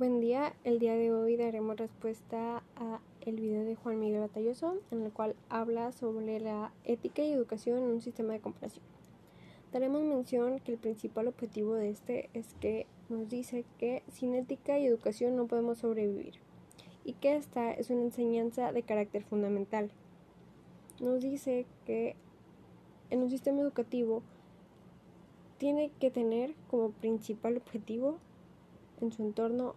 Buen día, el día de hoy daremos respuesta a el video de Juan Miguel Batalloso en el cual habla sobre la ética y educación en un sistema de comparación. Daremos mención que el principal objetivo de este es que nos dice que sin ética y educación no podemos sobrevivir y que esta es una enseñanza de carácter fundamental. Nos dice que en un sistema educativo tiene que tener como principal objetivo en su entorno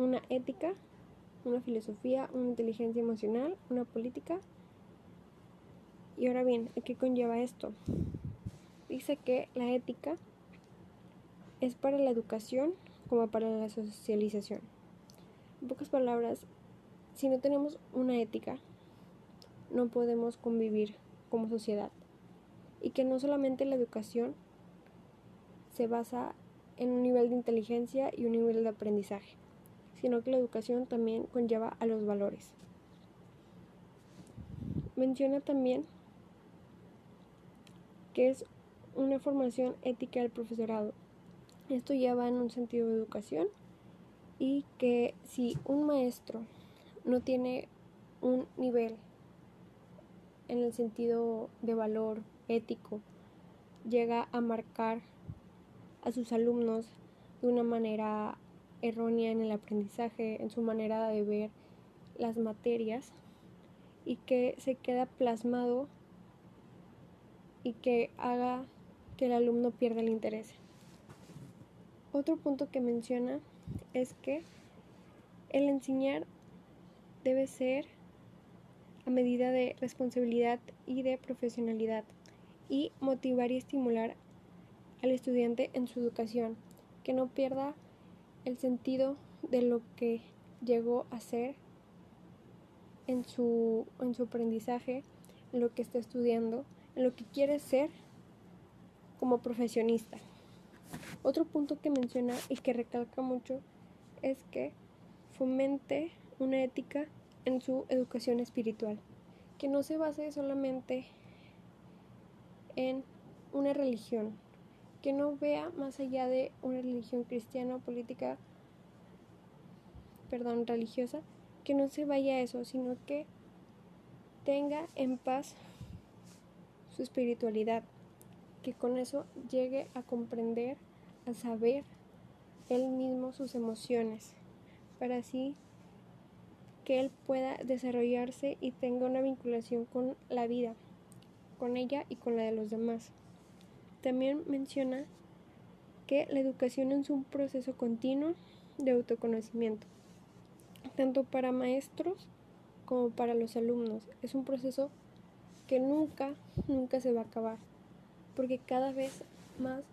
una ética, una filosofía, una inteligencia emocional, una política. Y ahora bien, ¿qué conlleva esto? Dice que la ética es para la educación como para la socialización. En pocas palabras, si no tenemos una ética, no podemos convivir como sociedad. Y que no solamente la educación se basa en un nivel de inteligencia y un nivel de aprendizaje sino que la educación también conlleva a los valores. Menciona también que es una formación ética del profesorado. Esto ya va en un sentido de educación y que si un maestro no tiene un nivel en el sentido de valor ético, llega a marcar a sus alumnos de una manera errónea en el aprendizaje, en su manera de ver las materias y que se queda plasmado y que haga que el alumno pierda el interés. Otro punto que menciona es que el enseñar debe ser a medida de responsabilidad y de profesionalidad y motivar y estimular al estudiante en su educación, que no pierda el sentido de lo que llegó a ser en su, en su aprendizaje, en lo que está estudiando, en lo que quiere ser como profesionista. Otro punto que menciona y que recalca mucho es que fomente una ética en su educación espiritual, que no se base solamente en una religión, que no vea más allá de una religión cristiana o política, perdón, religiosa, que no se vaya a eso, sino que tenga en paz su espiritualidad, que con eso llegue a comprender, a saber él mismo sus emociones, para así que él pueda desarrollarse y tenga una vinculación con la vida, con ella y con la de los demás. También menciona que la educación es un proceso continuo de autoconocimiento, tanto para maestros como para los alumnos. Es un proceso que nunca, nunca se va a acabar, porque cada vez más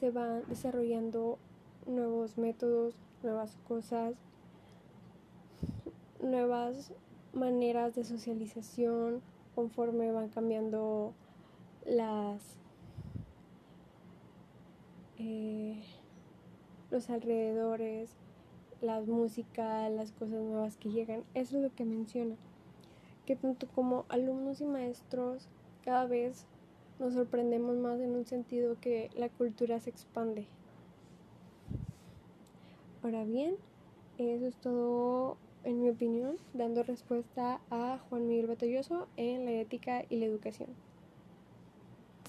se van desarrollando nuevos métodos, nuevas cosas, nuevas maneras de socialización conforme van cambiando las eh, los alrededores, la música, las cosas nuevas que llegan. Eso es lo que menciona. Que tanto como alumnos y maestros cada vez nos sorprendemos más en un sentido que la cultura se expande. Ahora bien, eso es todo en mi opinión, dando respuesta a Juan Miguel Batalloso en la ética y la educación.